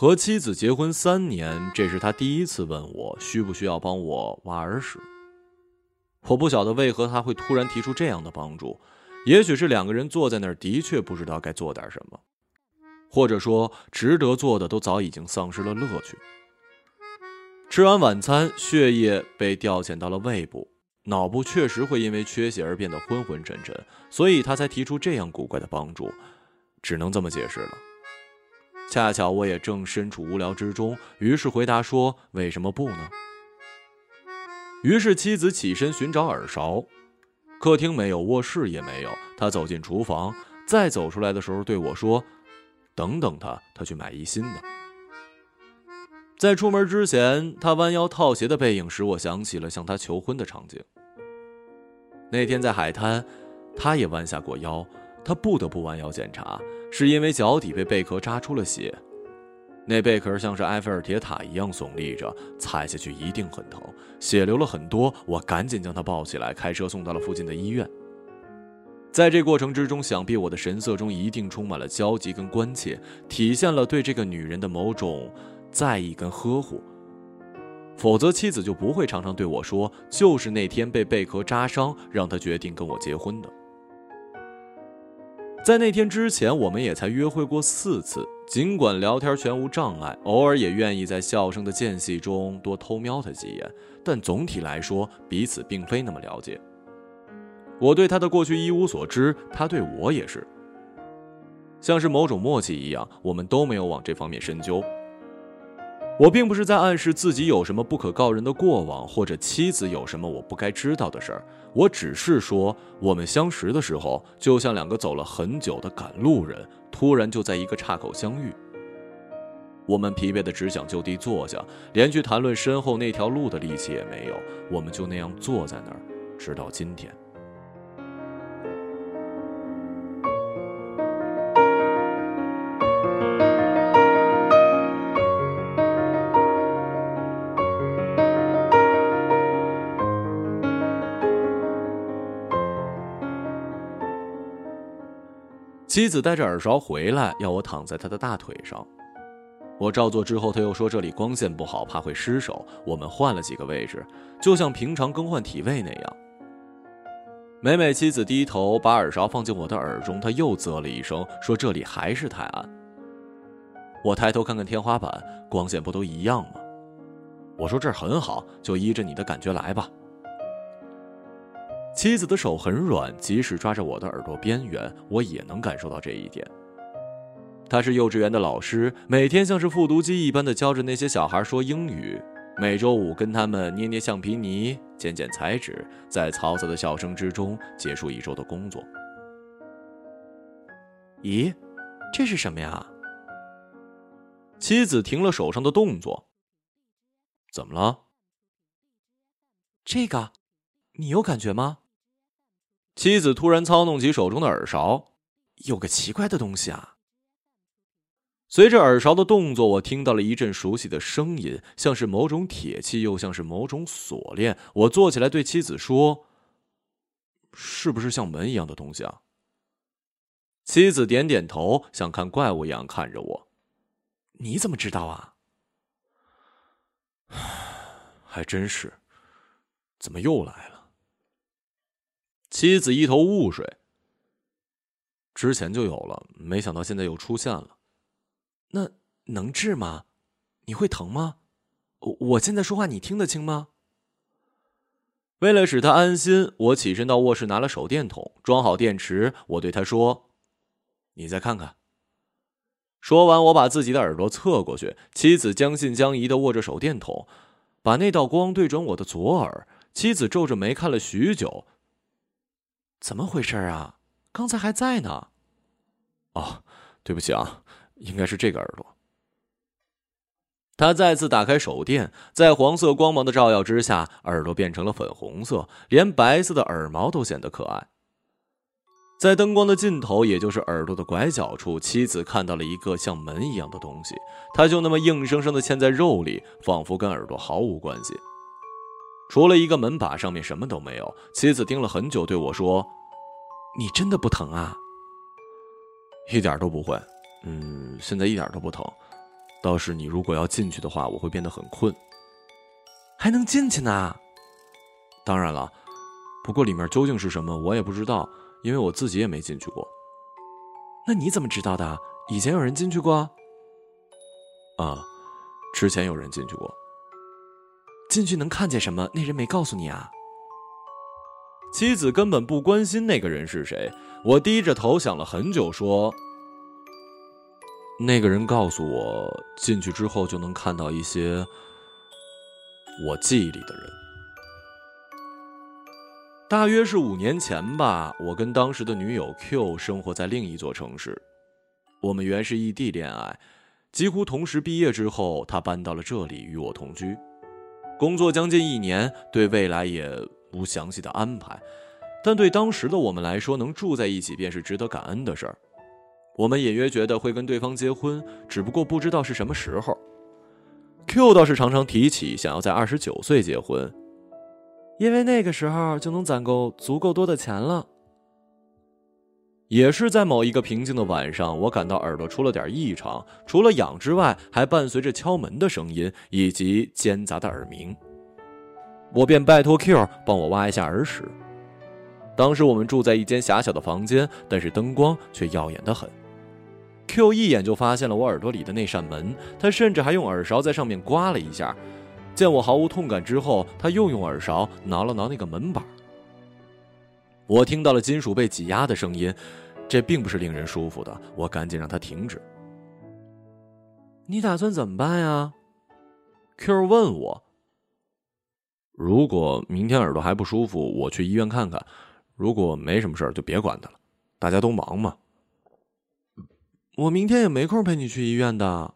和妻子结婚三年，这是他第一次问我需不需要帮我挖耳屎。我不晓得为何他会突然提出这样的帮助，也许是两个人坐在那儿的确不知道该做点什么，或者说值得做的都早已经丧失了乐趣。吃完晚餐，血液被调遣到了胃部，脑部确实会因为缺血而变得昏昏沉沉，所以他才提出这样古怪的帮助，只能这么解释了。恰巧我也正身处无聊之中，于是回答说：“为什么不呢？”于是妻子起身寻找耳勺，客厅没有，卧室也没有。他走进厨房，再走出来的时候对我说：“等等他，他去买一新的。”在出门之前，他弯腰套鞋的背影使我想起了向他求婚的场景。那天在海滩，他也弯下过腰，他不得不弯腰检查。是因为脚底被贝壳扎出了血，那贝壳像是埃菲尔铁塔一样耸立着，踩下去一定很疼，血流了很多。我赶紧将他抱起来，开车送到了附近的医院。在这过程之中，想必我的神色中一定充满了焦急跟关切，体现了对这个女人的某种在意跟呵护。否则，妻子就不会常常对我说，就是那天被贝壳扎伤，让她决定跟我结婚的。在那天之前，我们也才约会过四次。尽管聊天全无障碍，偶尔也愿意在笑声的间隙中多偷瞄他几眼，但总体来说，彼此并非那么了解。我对他的过去一无所知，他对我也是，像是某种默契一样，我们都没有往这方面深究。我并不是在暗示自己有什么不可告人的过往，或者妻子有什么我不该知道的事儿。我只是说，我们相识的时候，就像两个走了很久的赶路人，突然就在一个岔口相遇。我们疲惫的只想就地坐下，连去谈论身后那条路的力气也没有。我们就那样坐在那儿，直到今天。妻子带着耳勺回来，要我躺在她的大腿上。我照做之后，他又说这里光线不好，怕会失手。我们换了几个位置，就像平常更换体位那样。每每妻子低头把耳勺放进我的耳中，他又啧了一声，说这里还是太暗。我抬头看看天花板，光线不都一样吗？我说这儿很好，就依着你的感觉来吧。妻子的手很软，即使抓着我的耳朵边缘，我也能感受到这一点。她是幼稚园的老师，每天像是复读机一般的教着那些小孩说英语。每周五跟他们捏捏橡皮泥，剪剪彩纸，在嘈杂的笑声之中结束一周的工作。咦，这是什么呀？妻子停了手上的动作。怎么了？这个。你有感觉吗？妻子突然操弄起手中的耳勺，有个奇怪的东西啊。随着耳勺的动作，我听到了一阵熟悉的声音，像是某种铁器，又像是某种锁链。我坐起来对妻子说：“是不是像门一样的东西啊？”妻子点点头，像看怪物一样看着我。你怎么知道啊？还真是，怎么又来了？妻子一头雾水。之前就有了，没想到现在又出现了。那能治吗？你会疼吗？我我现在说话你听得清吗？为了使他安心，我起身到卧室拿了手电筒，装好电池。我对他说：“你再看看。”说完，我把自己的耳朵侧过去。妻子将信将疑的握着手电筒，把那道光对准我的左耳。妻子皱着眉看了许久。怎么回事啊？刚才还在呢。哦，对不起啊，应该是这个耳朵。他再次打开手电，在黄色光芒的照耀之下，耳朵变成了粉红色，连白色的耳毛都显得可爱。在灯光的尽头，也就是耳朵的拐角处，妻子看到了一个像门一样的东西，它就那么硬生生的嵌在肉里，仿佛跟耳朵毫无关系。除了一个门把，上面什么都没有。妻子盯了很久，对我说：“你真的不疼啊？”一点都不会。嗯，现在一点都不疼。倒是你如果要进去的话，我会变得很困。还能进去呢？当然了，不过里面究竟是什么，我也不知道，因为我自己也没进去过。那你怎么知道的？以前有人进去过？啊，之前有人进去过。进去能看见什么？那人没告诉你啊？妻子根本不关心那个人是谁。我低着头想了很久，说：“那个人告诉我，进去之后就能看到一些我记忆里的人。”大约是五年前吧，我跟当时的女友 Q 生活在另一座城市。我们原是异地恋爱，几乎同时毕业之后，她搬到了这里与我同居。工作将近一年，对未来也无详细的安排，但对当时的我们来说，能住在一起便是值得感恩的事儿。我们隐约觉得会跟对方结婚，只不过不知道是什么时候。Q 倒是常常提起想要在二十九岁结婚，因为那个时候就能攒够足够多的钱了。也是在某一个平静的晚上，我感到耳朵出了点异常，除了痒之外，还伴随着敲门的声音以及尖杂的耳鸣。我便拜托 Q 帮我挖一下耳屎。当时我们住在一间狭小的房间，但是灯光却耀眼的很。Q 一眼就发现了我耳朵里的那扇门，他甚至还用耳勺在上面刮了一下。见我毫无痛感之后，他又用耳勺挠了挠那个门板。我听到了金属被挤压的声音，这并不是令人舒服的。我赶紧让他停止。你打算怎么办呀？Q 问我。如果明天耳朵还不舒服，我去医院看看；如果没什么事儿，就别管他了。大家都忙嘛。我明天也没空陪你去医院的。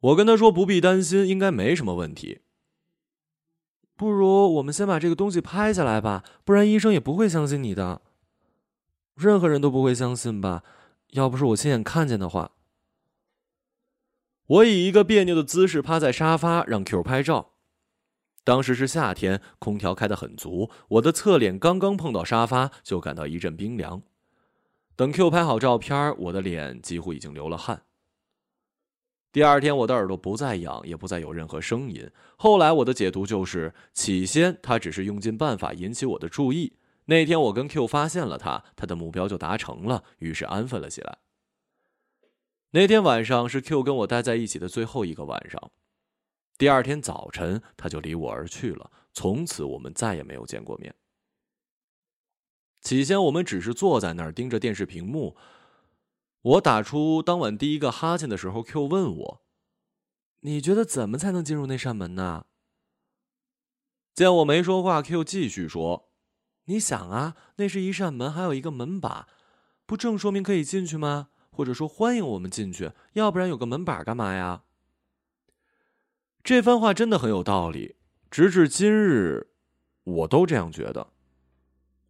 我跟他说不必担心，应该没什么问题。不如我们先把这个东西拍下来吧，不然医生也不会相信你的。任何人都不会相信吧？要不是我亲眼看见的话。我以一个别扭的姿势趴在沙发，让 Q 拍照。当时是夏天，空调开得很足，我的侧脸刚刚碰到沙发，就感到一阵冰凉。等 Q 拍好照片，我的脸几乎已经流了汗。第二天，我的耳朵不再痒，也不再有任何声音。后来，我的解读就是：起先他只是用尽办法引起我的注意。那天，我跟 Q 发现了他，他的目标就达成了，于是安分了起来。那天晚上是 Q 跟我待在一起的最后一个晚上。第二天早晨，他就离我而去了，从此我们再也没有见过面。起先，我们只是坐在那儿盯着电视屏幕。我打出当晚第一个哈欠的时候，Q 问我：“你觉得怎么才能进入那扇门呢？”见我没说话，Q 继续说：“你想啊，那是一扇门，还有一个门把，不正说明可以进去吗？或者说欢迎我们进去？要不然有个门把干嘛呀？”这番话真的很有道理，直至今日，我都这样觉得。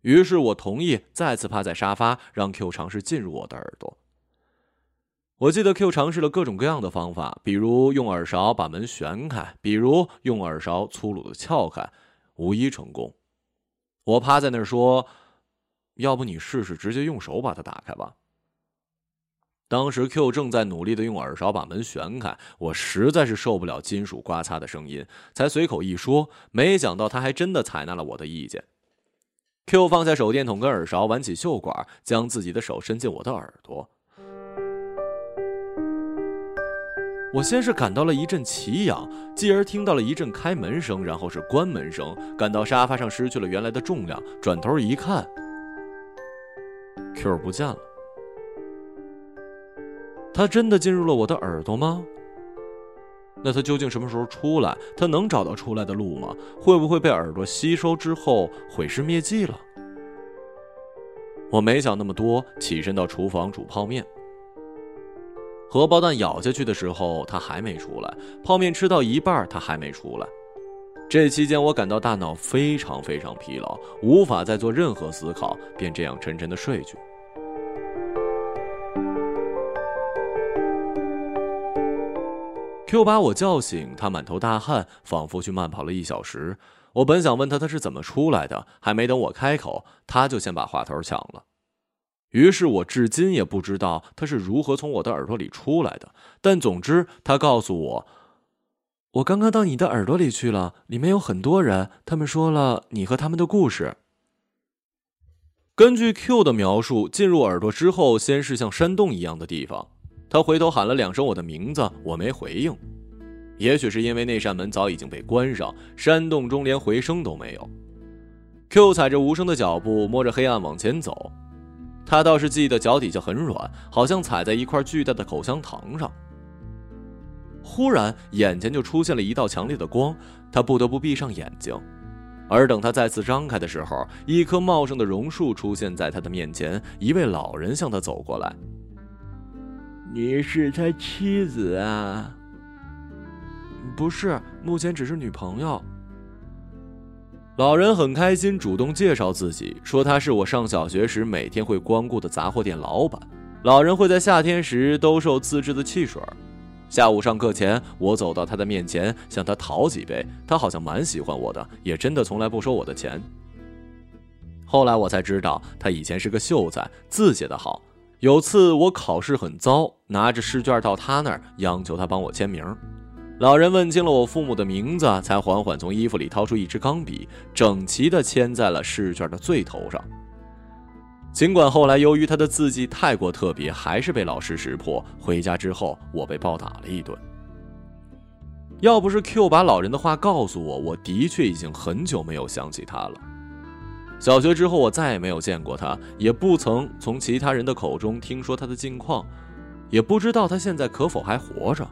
于是我同意再次趴在沙发，让 Q 尝试进入我的耳朵。我记得 Q 尝试了各种各样的方法，比如用耳勺把门旋开，比如用耳勺粗鲁的撬开，无一成功。我趴在那儿说：“要不你试试直接用手把它打开吧。”当时 Q 正在努力的用耳勺把门旋开，我实在是受不了金属刮擦的声音，才随口一说。没想到他还真的采纳了我的意见。Q 放下手电筒跟耳勺，挽起袖管，将自己的手伸进我的耳朵。我先是感到了一阵奇痒，继而听到了一阵开门声，然后是关门声，感到沙发上失去了原来的重量。转头一看，Q 不见了。他真的进入了我的耳朵吗？那他究竟什么时候出来？他能找到出来的路吗？会不会被耳朵吸收之后毁尸灭迹了？我没想那么多，起身到厨房煮泡面。荷包蛋咬下去的时候，他还没出来；泡面吃到一半，他还没出来。这期间，我感到大脑非常非常疲劳，无法再做任何思考，便这样沉沉的睡去。Q 把我叫醒，他满头大汗，仿佛去慢跑了一小时。我本想问他他是怎么出来的，还没等我开口，他就先把话头抢了。于是我至今也不知道他是如何从我的耳朵里出来的。但总之，他告诉我，我刚刚到你的耳朵里去了，里面有很多人，他们说了你和他们的故事。根据 Q 的描述，进入耳朵之后，先是像山洞一样的地方。他回头喊了两声我的名字，我没回应。也许是因为那扇门早已经被关上，山洞中连回声都没有。Q 踩着无声的脚步，摸着黑暗往前走。他倒是记得脚底下很软，好像踩在一块巨大的口香糖上。忽然，眼前就出现了一道强烈的光，他不得不闭上眼睛。而等他再次张开的时候，一棵茂盛的榕树出现在他的面前，一位老人向他走过来。你是他妻子啊？不是，目前只是女朋友。老人很开心，主动介绍自己，说他是我上小学时每天会光顾的杂货店老板。老人会在夏天时兜售自制的汽水。下午上课前，我走到他的面前，向他讨几杯。他好像蛮喜欢我的，也真的从来不收我的钱。后来我才知道，他以前是个秀才，字写得好。有次我考试很糟，拿着试卷到他那儿，央求他帮我签名。老人问清了我父母的名字，才缓缓从衣服里掏出一支钢笔，整齐地签在了试卷的最头上。尽管后来由于他的字迹太过特别，还是被老师识破。回家之后，我被暴打了一顿。要不是 Q 把老人的话告诉我，我的确已经很久没有想起他了。小学之后，我再也没有见过他，也不曾从其他人的口中听说他的近况，也不知道他现在可否还活着。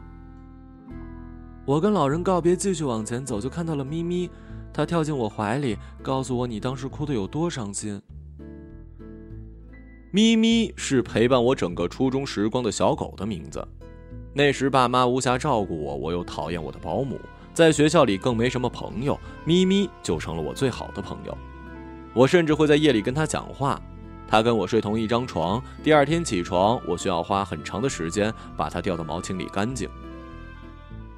我跟老人告别，继续往前走，就看到了咪咪，他跳进我怀里，告诉我你当时哭得有多伤心。咪咪是陪伴我整个初中时光的小狗的名字。那时爸妈无暇照顾我，我又讨厌我的保姆，在学校里更没什么朋友，咪咪就成了我最好的朋友。我甚至会在夜里跟他讲话，他跟我睡同一张床。第二天起床，我需要花很长的时间把它掉到毛清理干净。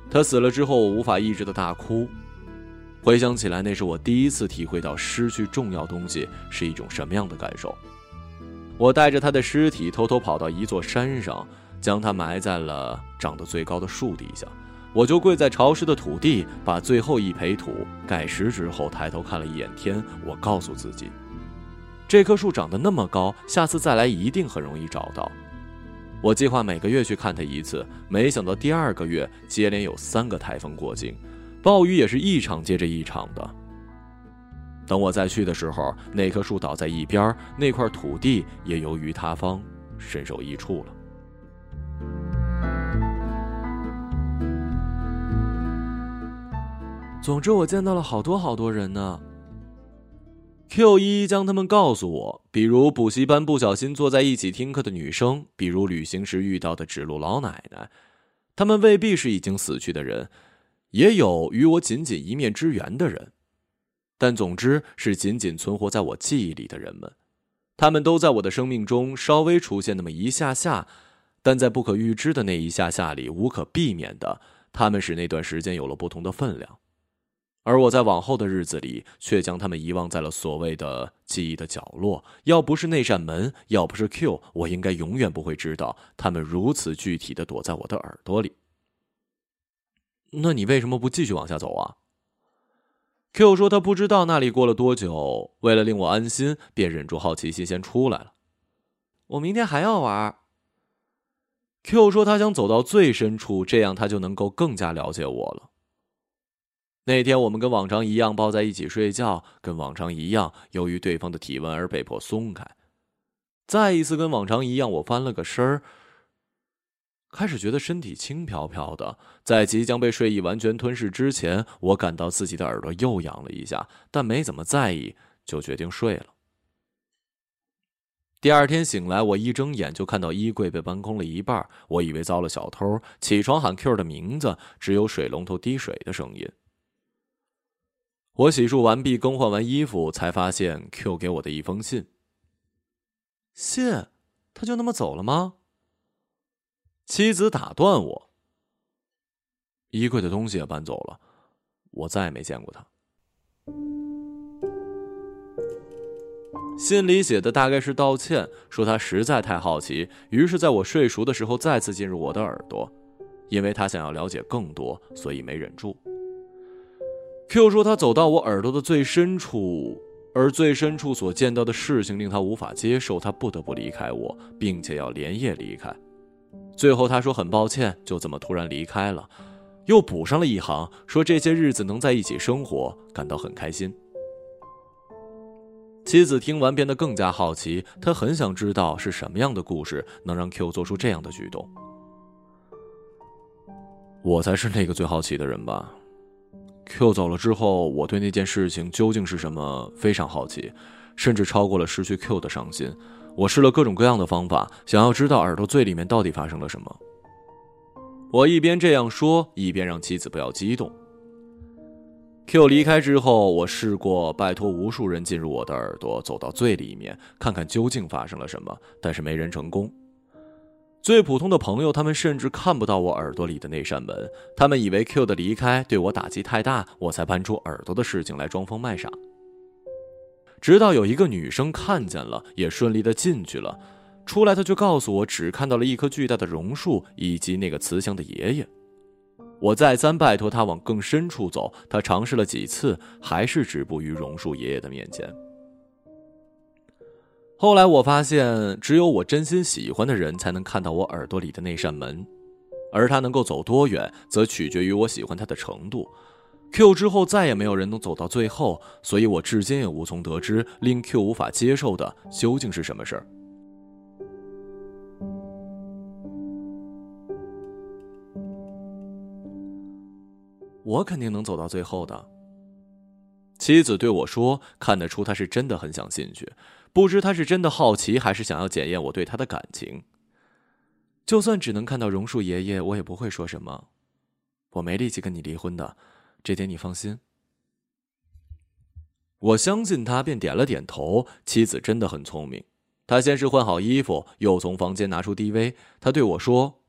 他死了之后，我无法抑制的大哭。回想起来，那是我第一次体会到失去重要东西是一种什么样的感受。我带着他的尸体偷偷跑到一座山上，将他埋在了长得最高的树底下。我就跪在潮湿的土地，把最后一培土盖实之后，抬头看了一眼天。我告诉自己，这棵树长得那么高，下次再来一定很容易找到。我计划每个月去看他一次，没想到第二个月接连有三个台风过境，暴雨也是一场接着一场的。等我再去的时候，那棵树倒在一边，那块土地也由于塌方，身首异处了。总之，我见到了好多好多人呢。Q 一将他们告诉我，比如补习班不小心坐在一起听课的女生，比如旅行时遇到的指路老奶奶，他们未必是已经死去的人，也有与我仅仅一面之缘的人。但总之是仅仅存活在我记忆里的人们，他们都在我的生命中稍微出现那么一下下，但在不可预知的那一下下里，无可避免的，他们使那段时间有了不同的分量，而我在往后的日子里，却将他们遗忘在了所谓的记忆的角落。要不是那扇门，要不是 Q，我应该永远不会知道他们如此具体的躲在我的耳朵里。那你为什么不继续往下走啊？Q 说：“他不知道那里过了多久，为了令我安心，便忍住好奇心先出来了。我明天还要玩。”Q 说：“他想走到最深处，这样他就能够更加了解我了。”那天我们跟往常一样抱在一起睡觉，跟往常一样，由于对方的体温而被迫松开。再一次跟往常一样，我翻了个身儿。开始觉得身体轻飘飘的，在即将被睡意完全吞噬之前，我感到自己的耳朵又痒了一下，但没怎么在意，就决定睡了。第二天醒来，我一睁眼就看到衣柜被搬空了一半，我以为遭了小偷，起床喊 Q 的名字，只有水龙头滴水的声音。我洗漱完毕，更换完衣服，才发现 Q 给我的一封信。信？他就那么走了吗？妻子打断我：“衣柜的东西也搬走了，我再也没见过他。”信里写的大概是道歉，说他实在太好奇，于是在我睡熟的时候再次进入我的耳朵，因为他想要了解更多，所以没忍住。Q 说他走到我耳朵的最深处，而最深处所见到的事情令他无法接受，他不得不离开我，并且要连夜离开。最后他说很抱歉，就这么突然离开了，又补上了一行，说这些日子能在一起生活，感到很开心。妻子听完变得更加好奇，她很想知道是什么样的故事能让 Q 做出这样的举动。我才是那个最好奇的人吧。Q 走了之后，我对那件事情究竟是什么非常好奇，甚至超过了失去 Q 的伤心。我试了各种各样的方法，想要知道耳朵最里面到底发生了什么。我一边这样说，一边让妻子不要激动。Q 离开之后，我试过拜托无数人进入我的耳朵，走到最里面，看看究竟发生了什么，但是没人成功。最普通的朋友，他们甚至看不到我耳朵里的那扇门，他们以为 Q 的离开对我打击太大，我才搬出耳朵的事情来装疯卖傻。直到有一个女生看见了，也顺利的进去了，出来她就告诉我，只看到了一棵巨大的榕树以及那个慈祥的爷爷。我再三拜托他往更深处走，他尝试了几次，还是止步于榕树爷爷的面前。后来我发现，只有我真心喜欢的人才能看到我耳朵里的那扇门，而他能够走多远，则取决于我喜欢他的程度。Q 之后再也没有人能走到最后，所以我至今也无从得知令 Q 无法接受的究竟是什么事儿。我肯定能走到最后的。妻子对我说：“看得出他是真的很想进去，不知他是真的好奇，还是想要检验我对他的感情。就算只能看到榕树爷爷，我也不会说什么。我没力气跟你离婚的，这点你放心。”我相信他，便点了点头。妻子真的很聪明。他先是换好衣服，又从房间拿出 DV。他对我说：“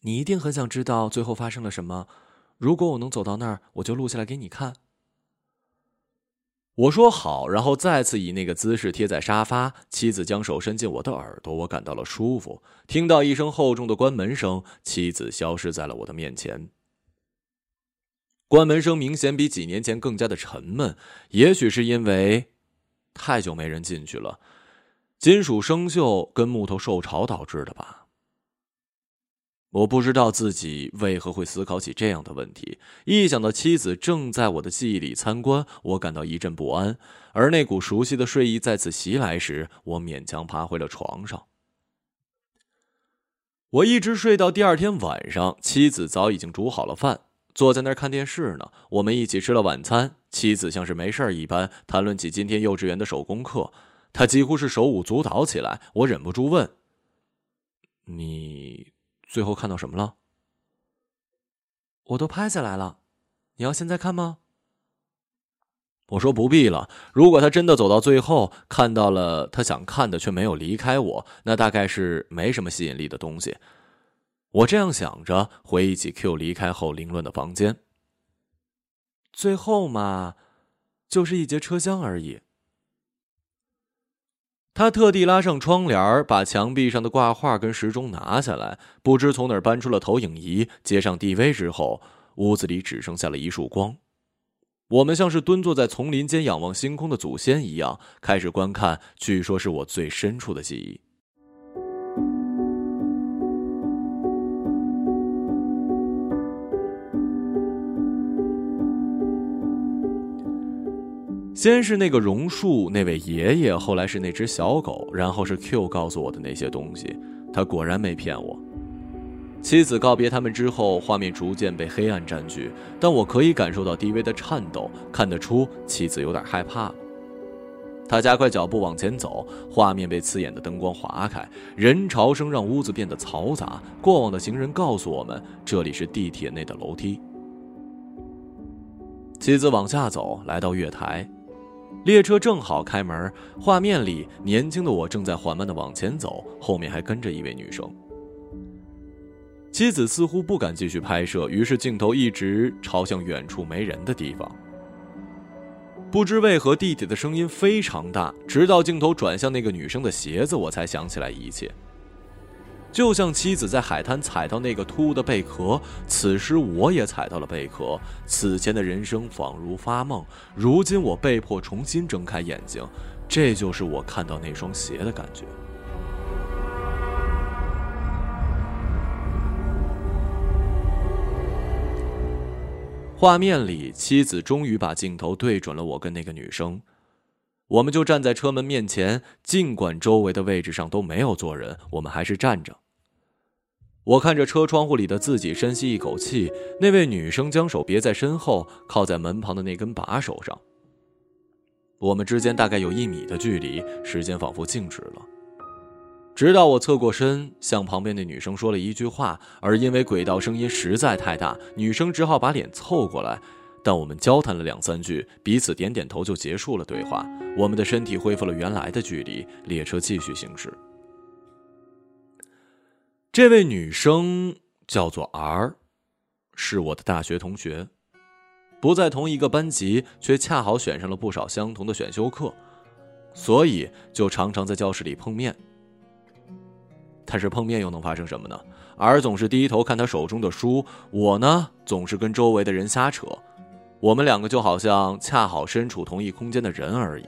你一定很想知道最后发生了什么。”如果我能走到那儿，我就录下来给你看。我说好，然后再次以那个姿势贴在沙发。妻子将手伸进我的耳朵，我感到了舒服。听到一声厚重的关门声，妻子消失在了我的面前。关门声明显比几年前更加的沉闷，也许是因为太久没人进去了，金属生锈跟木头受潮导致的吧。我不知道自己为何会思考起这样的问题。一想到妻子正在我的记忆里参观，我感到一阵不安。而那股熟悉的睡意再次袭来时，我勉强爬回了床上。我一直睡到第二天晚上，妻子早已经煮好了饭，坐在那儿看电视呢。我们一起吃了晚餐，妻子像是没事一般谈论起今天幼稚园的手工课，她几乎是手舞足蹈起来。我忍不住问：“你？”最后看到什么了？我都拍下来了，你要现在看吗？我说不必了。如果他真的走到最后，看到了他想看的却没有离开我，那大概是没什么吸引力的东西。我这样想着，回忆起 Q 离开后凌乱的房间。最后嘛，就是一节车厢而已。他特地拉上窗帘，把墙壁上的挂画跟时钟拿下来，不知从哪儿搬出了投影仪，接上 DV 之后，屋子里只剩下了一束光。我们像是蹲坐在丛林间仰望星空的祖先一样，开始观看，据说是我最深处的记忆。先是那个榕树，那位爷爷，后来是那只小狗，然后是 Q 告诉我的那些东西。他果然没骗我。妻子告别他们之后，画面逐渐被黑暗占据，但我可以感受到低微的颤抖，看得出妻子有点害怕了。他加快脚步往前走，画面被刺眼的灯光划开，人潮声让屋子变得嘈杂。过往的行人告诉我们，这里是地铁内的楼梯。妻子往下走，来到月台。列车正好开门，画面里年轻的我正在缓慢的往前走，后面还跟着一位女生。妻子似乎不敢继续拍摄，于是镜头一直朝向远处没人的地方。不知为何，弟弟的声音非常大，直到镜头转向那个女生的鞋子，我才想起来一切。就像妻子在海滩踩到那个突兀的贝壳，此时我也踩到了贝壳。此前的人生仿如发梦，如今我被迫重新睁开眼睛，这就是我看到那双鞋的感觉。画面里，妻子终于把镜头对准了我跟那个女生，我们就站在车门面前，尽管周围的位置上都没有坐人，我们还是站着。我看着车窗户里的自己，深吸一口气。那位女生将手别在身后，靠在门旁的那根把手上。我们之间大概有一米的距离，时间仿佛静止了。直到我侧过身，向旁边的女生说了一句话，而因为轨道声音实在太大，女生只好把脸凑过来。但我们交谈了两三句，彼此点点头就结束了对话。我们的身体恢复了原来的距离，列车继续行驶。这位女生叫做 R，是我的大学同学，不在同一个班级，却恰好选上了不少相同的选修课，所以就常常在教室里碰面。但是碰面又能发生什么呢？R 总是低头看他手中的书，我呢总是跟周围的人瞎扯，我们两个就好像恰好身处同一空间的人而已。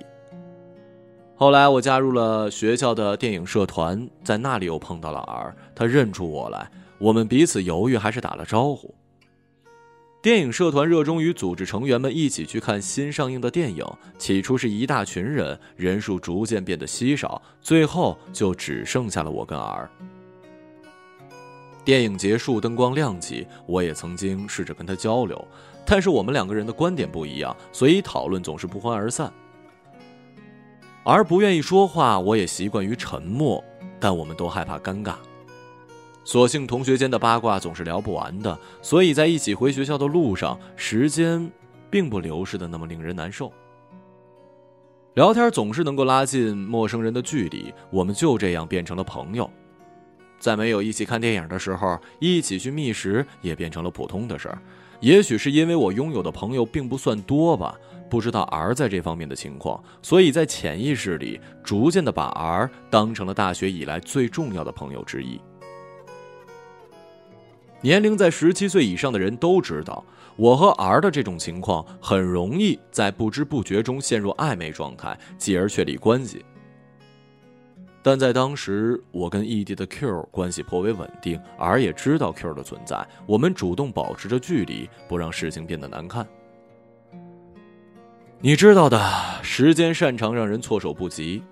后来我加入了学校的电影社团，在那里又碰到了 R，他认出我来，我们彼此犹豫，还是打了招呼。电影社团热衷于组织成员们一起去看新上映的电影，起初是一大群人，人数逐渐变得稀少，最后就只剩下了我跟 R。电影结束，灯光亮起，我也曾经试着跟他交流，但是我们两个人的观点不一样，所以讨论总是不欢而散。而不愿意说话，我也习惯于沉默，但我们都害怕尴尬。所幸同学间的八卦总是聊不完的，所以在一起回学校的路上，时间并不流逝的那么令人难受。聊天总是能够拉近陌生人的距离，我们就这样变成了朋友。在没有一起看电影的时候，一起去觅食也变成了普通的事儿。也许是因为我拥有的朋友并不算多吧。不知道 R 在这方面的情况，所以在潜意识里逐渐的把 R 当成了大学以来最重要的朋友之一。年龄在十七岁以上的人都知道，我和 R 的这种情况很容易在不知不觉中陷入暧昧状态，继而确立关系。但在当时，我跟异地的 Q 关系颇为稳定，R 也知道 Q 的存在，我们主动保持着距离，不让事情变得难看。你知道的，时间擅长让人措手不及。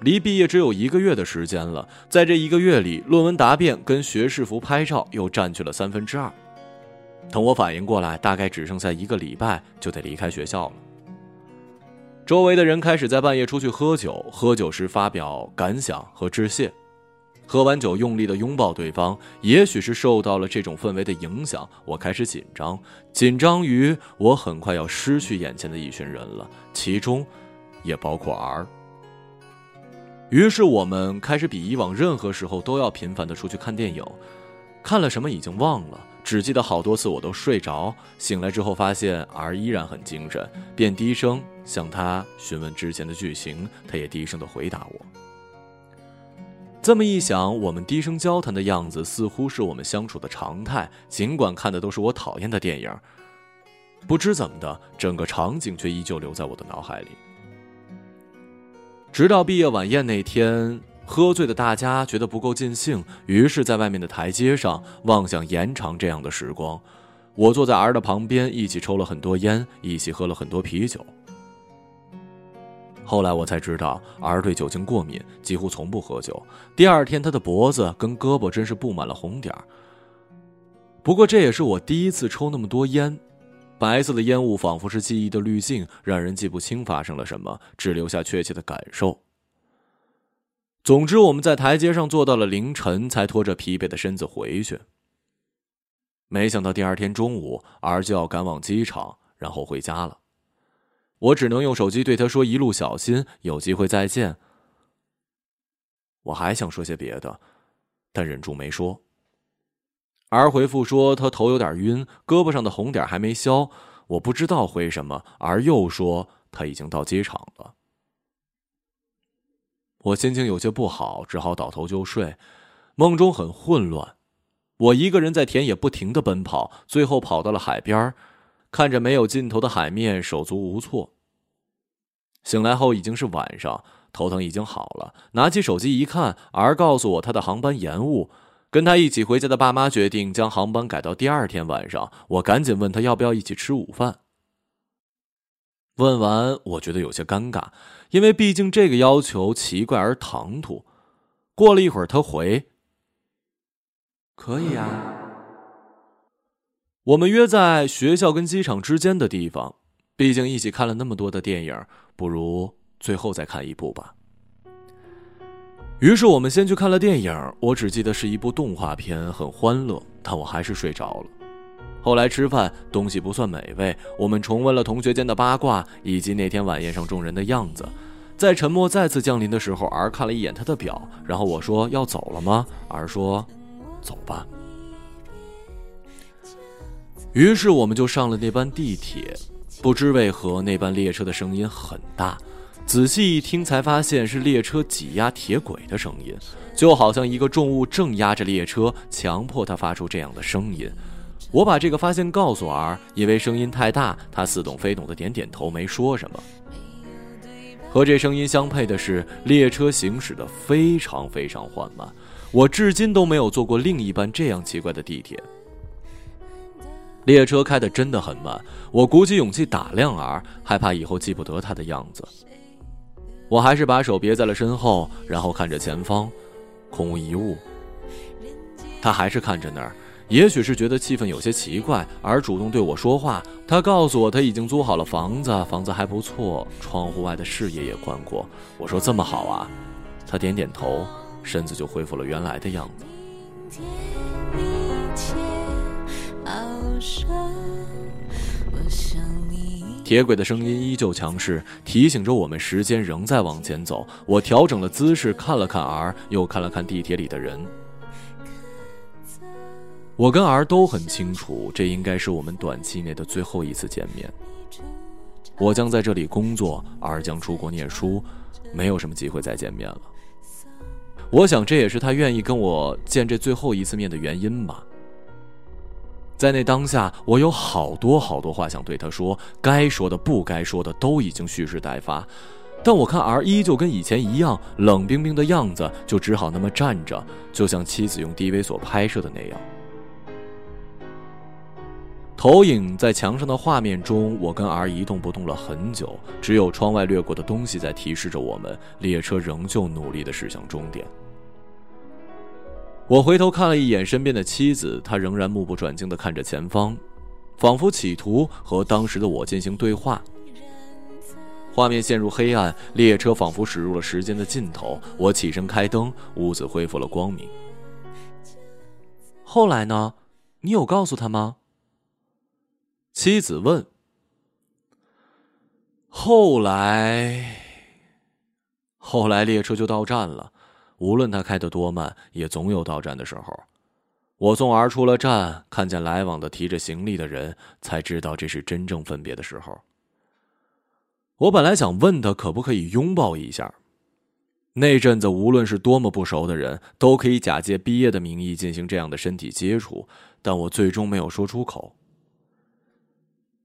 离毕业只有一个月的时间了，在这一个月里，论文答辩跟学士服拍照又占据了三分之二。等我反应过来，大概只剩下一个礼拜就得离开学校了。周围的人开始在半夜出去喝酒，喝酒时发表感想和致谢。喝完酒，用力的拥抱对方。也许是受到了这种氛围的影响，我开始紧张，紧张于我很快要失去眼前的一群人了，其中也包括 R。于是我们开始比以往任何时候都要频繁的出去看电影，看了什么已经忘了，只记得好多次我都睡着，醒来之后发现 R 依然很精神，便低声向他询问之前的剧情，他也低声的回答我。这么一想，我们低声交谈的样子似乎是我们相处的常态。尽管看的都是我讨厌的电影，不知怎么的，整个场景却依旧留在我的脑海里。直到毕业晚宴那天，喝醉的大家觉得不够尽兴，于是，在外面的台阶上妄想延长这样的时光。我坐在儿的旁边，一起抽了很多烟，一起喝了很多啤酒。后来我才知道，儿对酒精过敏，几乎从不喝酒。第二天，他的脖子跟胳膊真是布满了红点儿。不过这也是我第一次抽那么多烟，白色的烟雾仿佛是记忆的滤镜，让人记不清发生了什么，只留下确切的感受。总之，我们在台阶上坐到了凌晨，才拖着疲惫的身子回去。没想到第二天中午，儿就要赶往机场，然后回家了。我只能用手机对他说：“一路小心，有机会再见。”我还想说些别的，但忍住没说。儿回复说他头有点晕，胳膊上的红点还没消。我不知道回什么，儿又说他已经到机场了。我心情有些不好，只好倒头就睡。梦中很混乱，我一个人在田野不停的奔跑，最后跑到了海边，看着没有尽头的海面，手足无措。醒来后已经是晚上，头疼已经好了。拿起手机一看，儿告诉我他的航班延误，跟他一起回家的爸妈决定将航班改到第二天晚上。我赶紧问他要不要一起吃午饭。问完，我觉得有些尴尬，因为毕竟这个要求奇怪而唐突。过了一会儿，他回。可以啊，我们约在学校跟机场之间的地方。毕竟一起看了那么多的电影，不如最后再看一部吧。于是我们先去看了电影，我只记得是一部动画片，很欢乐，但我还是睡着了。后来吃饭，东西不算美味，我们重温了同学间的八卦以及那天晚宴上众人的样子。在沉默再次降临的时候，儿看了一眼他的表，然后我说：“要走了吗？”儿说。走吧。于是我们就上了那班地铁，不知为何那班列车的声音很大，仔细一听才发现是列车挤压铁轨的声音，就好像一个重物正压着列车，强迫它发出这样的声音。我把这个发现告诉儿，因为声音太大，他似懂非懂的点点头，没说什么。和这声音相配的是，列车行驶的非常非常缓慢。我至今都没有坐过另一班这样奇怪的地铁。列车开的真的很慢，我鼓起勇气打量儿，害怕以后记不得他的样子。我还是把手别在了身后，然后看着前方，空无一物。他还是看着那儿，也许是觉得气氛有些奇怪，而主动对我说话。他告诉我他已经租好了房子，房子还不错，窗户外的视野也宽阔。我说这么好啊，他点点头。身子就恢复了原来的样子。铁轨的声音依旧强势，提醒着我们时间仍在往前走。我调整了姿势，看了看儿，又看了看地铁里的人。我跟儿都很清楚，这应该是我们短期内的最后一次见面。我将在这里工作，儿将出国念书，没有什么机会再见面了。我想这也是他愿意跟我见这最后一次面的原因吧。在那当下，我有好多好多话想对他说，该说的、不该说的都已经蓄势待发，但我看儿依旧跟以前一样冷冰冰的样子，就只好那么站着，就像妻子用 DV 所拍摄的那样。投影在墙上的画面中，我跟儿一动不动了很久，只有窗外掠过的东西在提示着我们，列车仍旧努力的驶向终点。我回头看了一眼身边的妻子，她仍然目不转睛的看着前方，仿佛企图和当时的我进行对话。画面陷入黑暗，列车仿佛驶入了时间的尽头。我起身开灯，屋子恢复了光明。后来呢？你有告诉他吗？妻子问：“后来，后来列车就到站了。无论它开得多慢，也总有到站的时候。我送儿出了站，看见来往的提着行李的人，才知道这是真正分别的时候。我本来想问他可不可以拥抱一下。那阵子，无论是多么不熟的人，都可以假借毕业的名义进行这样的身体接触，但我最终没有说出口。”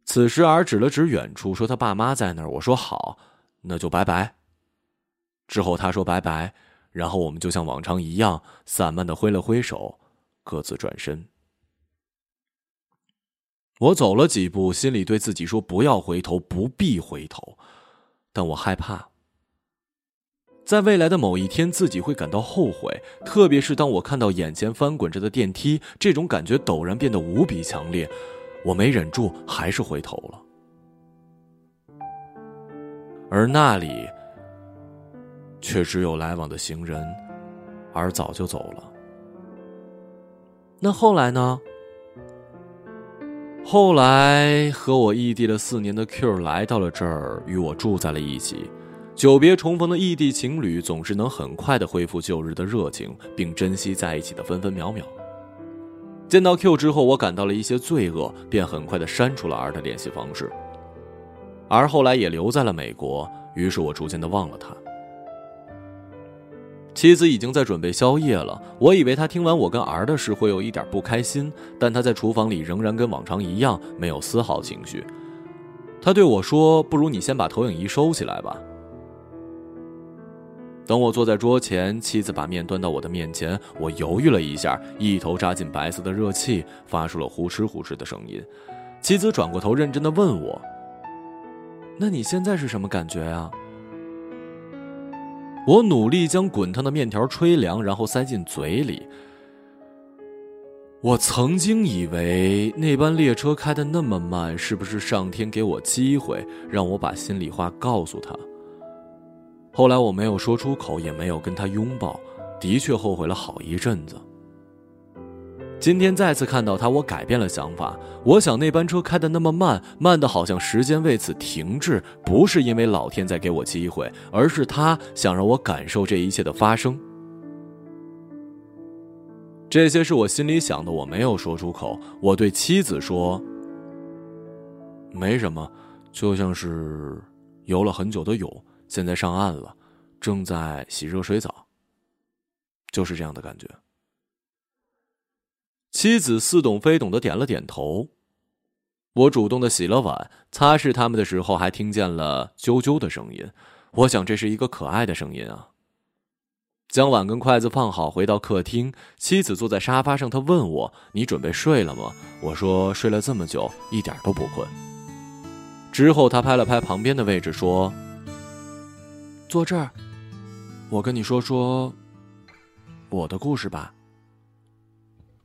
此时，儿指了指远处，说：“他爸妈在那儿。”我说：“好，那就拜拜。”之后他说：“拜拜。”然后我们就像往常一样，散漫的挥了挥手，各自转身。我走了几步，心里对自己说：“不要回头，不必回头。”但我害怕，在未来的某一天，自己会感到后悔。特别是当我看到眼前翻滚着的电梯，这种感觉陡然变得无比强烈。我没忍住，还是回头了，而那里却只有来往的行人，而早就走了。那后来呢？后来和我异地了四年的 Q 来到了这儿，与我住在了一起。久别重逢的异地情侣总是能很快的恢复旧日的热情，并珍惜在一起的分分秒秒。见到 Q 之后，我感到了一些罪恶，便很快的删除了 R 的联系方式。而后来也留在了美国。于是我逐渐的忘了他。妻子已经在准备宵夜了，我以为他听完我跟儿的事会有一点不开心，但他在厨房里仍然跟往常一样，没有丝毫情绪。他对我说：“不如你先把投影仪收起来吧。”等我坐在桌前，妻子把面端到我的面前，我犹豫了一下，一头扎进白色的热气，发出了呼哧呼哧的声音。妻子转过头，认真的问我：“那你现在是什么感觉呀？”我努力将滚烫的面条吹凉，然后塞进嘴里。我曾经以为那班列车开得那么慢，是不是上天给我机会，让我把心里话告诉他？后来我没有说出口，也没有跟他拥抱，的确后悔了好一阵子。今天再次看到他，我改变了想法。我想那班车开的那么慢，慢的好像时间为此停滞，不是因为老天在给我机会，而是他想让我感受这一切的发生。这些是我心里想的，我没有说出口。我对妻子说：“没什么，就像是游了很久的泳，现在上岸了，正在洗热水澡，就是这样的感觉。”妻子似懂非懂的点了点头。我主动的洗了碗，擦拭他们的时候，还听见了啾啾的声音。我想这是一个可爱的声音啊。将碗跟筷子放好，回到客厅，妻子坐在沙发上，她问我：“你准备睡了吗？”我说：“睡了这么久，一点都不困。”之后，他拍了拍旁边的位置，说：“坐这儿，我跟你说说我的故事吧。”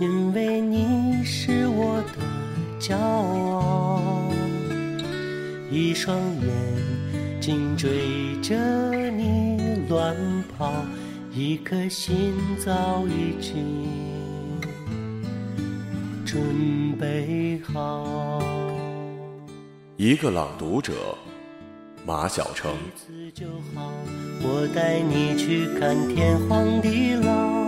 因为你是我的骄傲，一双眼睛追着你乱跑，一颗心早已经准备好。一个朗读者，马晓成。我带你去看天荒地老。